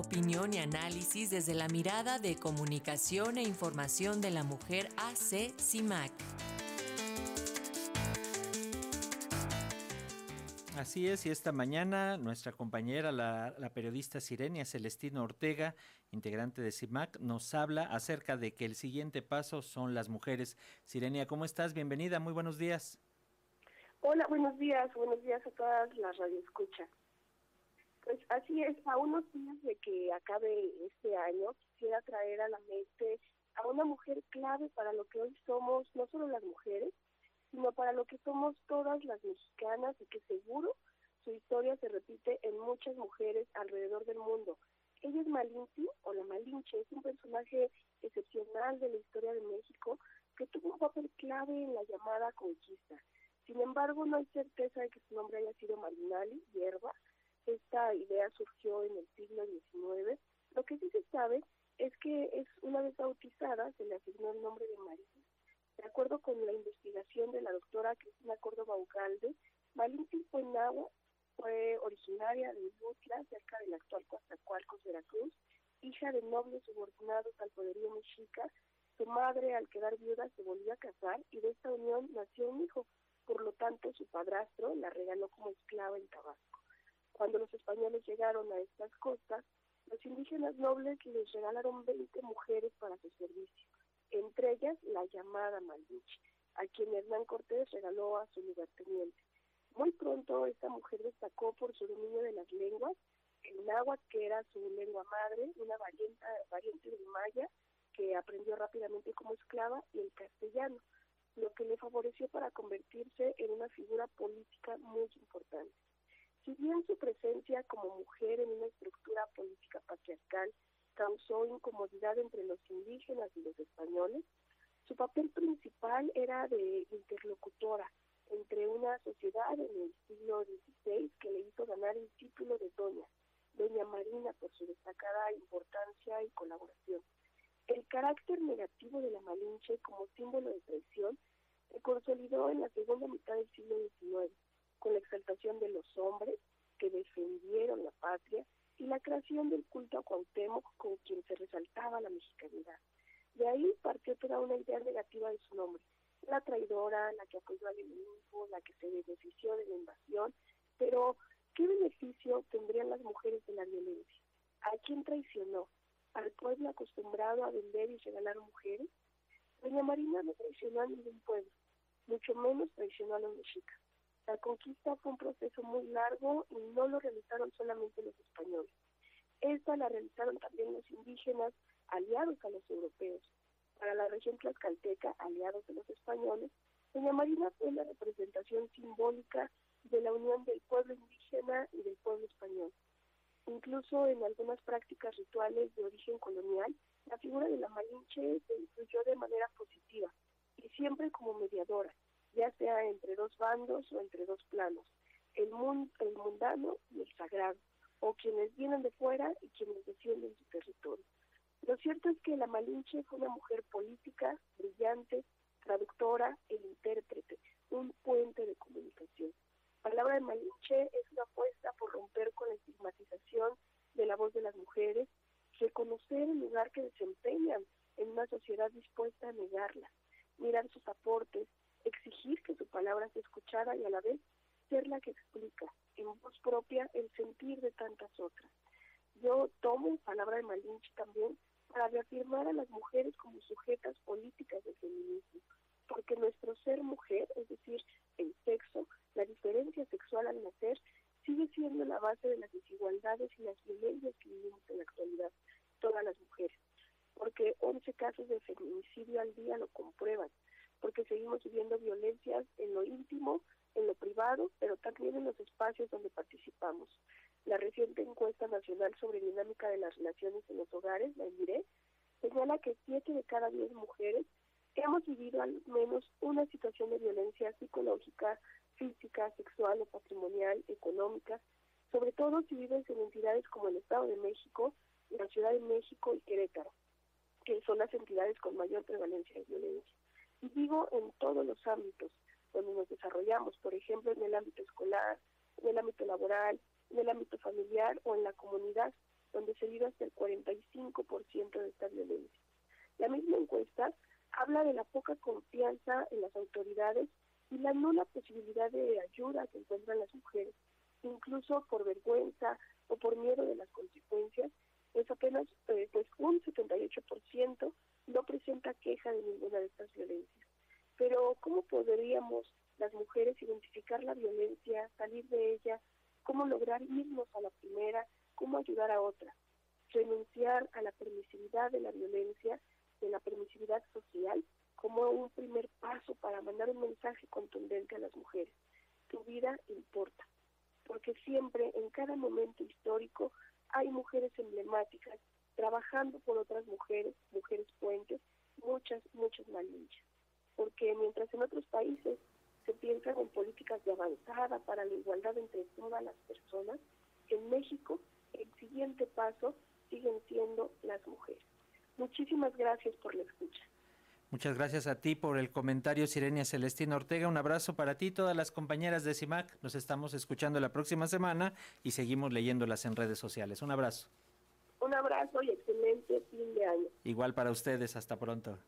opinión y análisis desde la mirada de comunicación e información de la mujer AC CIMAC. Así es, y esta mañana nuestra compañera, la, periodista Sirenia Celestina Ortega, integrante de CIMAC, nos habla acerca de que el siguiente paso son las mujeres. Sirenia, ¿cómo estás? Bienvenida, muy buenos días. Hola, buenos días, buenos días a todas las radioescuchas. Pues así es, a unos días de que acabe este año, quisiera traer a la mente a una mujer clave para lo que hoy somos, no solo las mujeres, sino para lo que somos todas las mexicanas y que seguro su historia se repite en muchas mujeres alrededor del mundo. Ella es Malinche, o la Malinche, es un personaje excepcional de la historia de México que tuvo un papel clave en la llamada conquista. Sin embargo, no hay certeza de que su nombre haya sido Marinali, hierba, esta idea surgió en el siglo XIX. Lo que sí se sabe es que es una vez bautizada, se le asignó el nombre de María. De acuerdo con la investigación de la doctora Cristina Córdoba Ugalde, Malinche Fuenagua fue originaria de Yutla, cerca del actual Coatzacoalcos, Veracruz, hija de nobles subordinados al poderío mexica. Su madre, al quedar viuda, se volvió a casar y de esta unión nació un hijo. Por lo tanto, su padrastro la regaló como esclava en Tabasco. Cuando los españoles llegaron a estas costas, los indígenas nobles les regalaron 20 mujeres para su servicio, entre ellas la llamada Malinche, a quien Hernán Cortés regaló a su lugarteniente. Muy pronto esta mujer destacó por su dominio de las lenguas, el náhuatl, que era su lengua madre, una variante, variante del maya, que aprendió rápidamente como esclava, y el castellano, lo que le favoreció para convertirse en una figura política muy importante. Si bien su presencia como mujer en una estructura política patriarcal causó incomodidad entre los indígenas y los españoles, su papel principal era de interlocutora entre una sociedad en el siglo XVI que le hizo ganar el título de doña, doña Marina por su destacada importancia y colaboración. El carácter negativo de la Malinche como símbolo de traición se consolidó en la segunda mitad del siglo XIX con la exaltación de los hombres que defendieron la patria y la creación del culto a Cuauhtémoc con quien se resaltaba la mexicanidad. De ahí partió toda una idea negativa de su nombre, la traidora, la que apoyó al enemigo, la que se benefició de la invasión, pero ¿qué beneficio tendrían las mujeres de la violencia? ¿A quién traicionó? ¿Al pueblo acostumbrado a vender y regalar mujeres? Doña Marina no traicionó a ningún pueblo, mucho menos traicionó a los mexicas. La conquista fue un proceso muy largo y no lo realizaron solamente los españoles. Esta la realizaron también los indígenas aliados a los europeos. Para la región tlaxcalteca, aliados a los españoles, Doña Marina fue la representación simbólica de la unión del pueblo indígena y del pueblo español. Incluso en algunas prácticas rituales de origen colonial, la figura de la Malinche se incluyó de manera positiva y siempre como mediadora, ya sea entre dos bandos o entre dos planos, el, mundo, el mundano y el sagrado, o quienes vienen de fuera y quienes defienden su territorio. Lo cierto es que la Malinche fue una mujer política, brillante, traductora e intérprete, un puente de comunicación. La palabra de Malinche es una apuesta por romper con la estigmatización de la voz de las mujeres, reconocer el lugar que desempeñan en una sociedad dispuesta a negarla, mirar sus aportes, exigir que su palabra se escuchara y a la vez ser la que explica en voz propia el sentir de tantas otras. Yo tomo palabra de Malinche también para reafirmar a las mujeres como sujetas políticas del feminismo, porque nuestro ser mujer, es decir, el sexo, la diferencia sexual al nacer, sigue siendo la base de las desigualdades y las violencias que vivimos en la actualidad, todas las mujeres, porque 11 casos de feminicidio al día lo comprueban porque seguimos viviendo violencias en lo íntimo, en lo privado, pero también en los espacios donde participamos. La reciente encuesta nacional sobre dinámica de las relaciones en los hogares, la ENVIRE, señala que siete de cada diez mujeres hemos vivido al menos una situación de violencia psicológica, física, sexual o patrimonial, económica, sobre todo si viven en entidades como el Estado de México, la Ciudad de México y Querétaro, que son las entidades con mayor prevalencia de violencia. Y digo en todos los ámbitos donde nos desarrollamos, por ejemplo, en el ámbito escolar, en el ámbito laboral, en el ámbito familiar o en la comunidad, donde se vive hasta el 45% de esta violencia. La misma encuesta habla de la poca confianza en las autoridades y la nula posibilidad de ayuda que encuentran las mujeres, incluso por vergüenza o por miedo de las consecuencias, es apenas eh, pues un 78% no presenta queja de ninguna de estas violencias. ¿Cómo podríamos las mujeres identificar la violencia, salir de ella, cómo lograr irnos a la primera, cómo ayudar a otra? Renunciar a la permisividad de la violencia, de la permisividad social, como un primer paso para mandar un mensaje contundente a las mujeres. Tu vida importa, porque siempre, en cada momento histórico, hay mujeres emblemáticas trabajando por otras mujeres, mujeres puentes, muchas, muchas malinchas. Porque mientras en otros países se piensan en políticas de avanzada para la igualdad entre todas las personas, en México el siguiente paso siguen siendo las mujeres. Muchísimas gracias por la escucha. Muchas gracias a ti por el comentario, Sirenia Celestina Ortega. Un abrazo para ti, todas las compañeras de CIMAC. Nos estamos escuchando la próxima semana y seguimos leyéndolas en redes sociales. Un abrazo. Un abrazo y excelente fin de año. Igual para ustedes. Hasta pronto.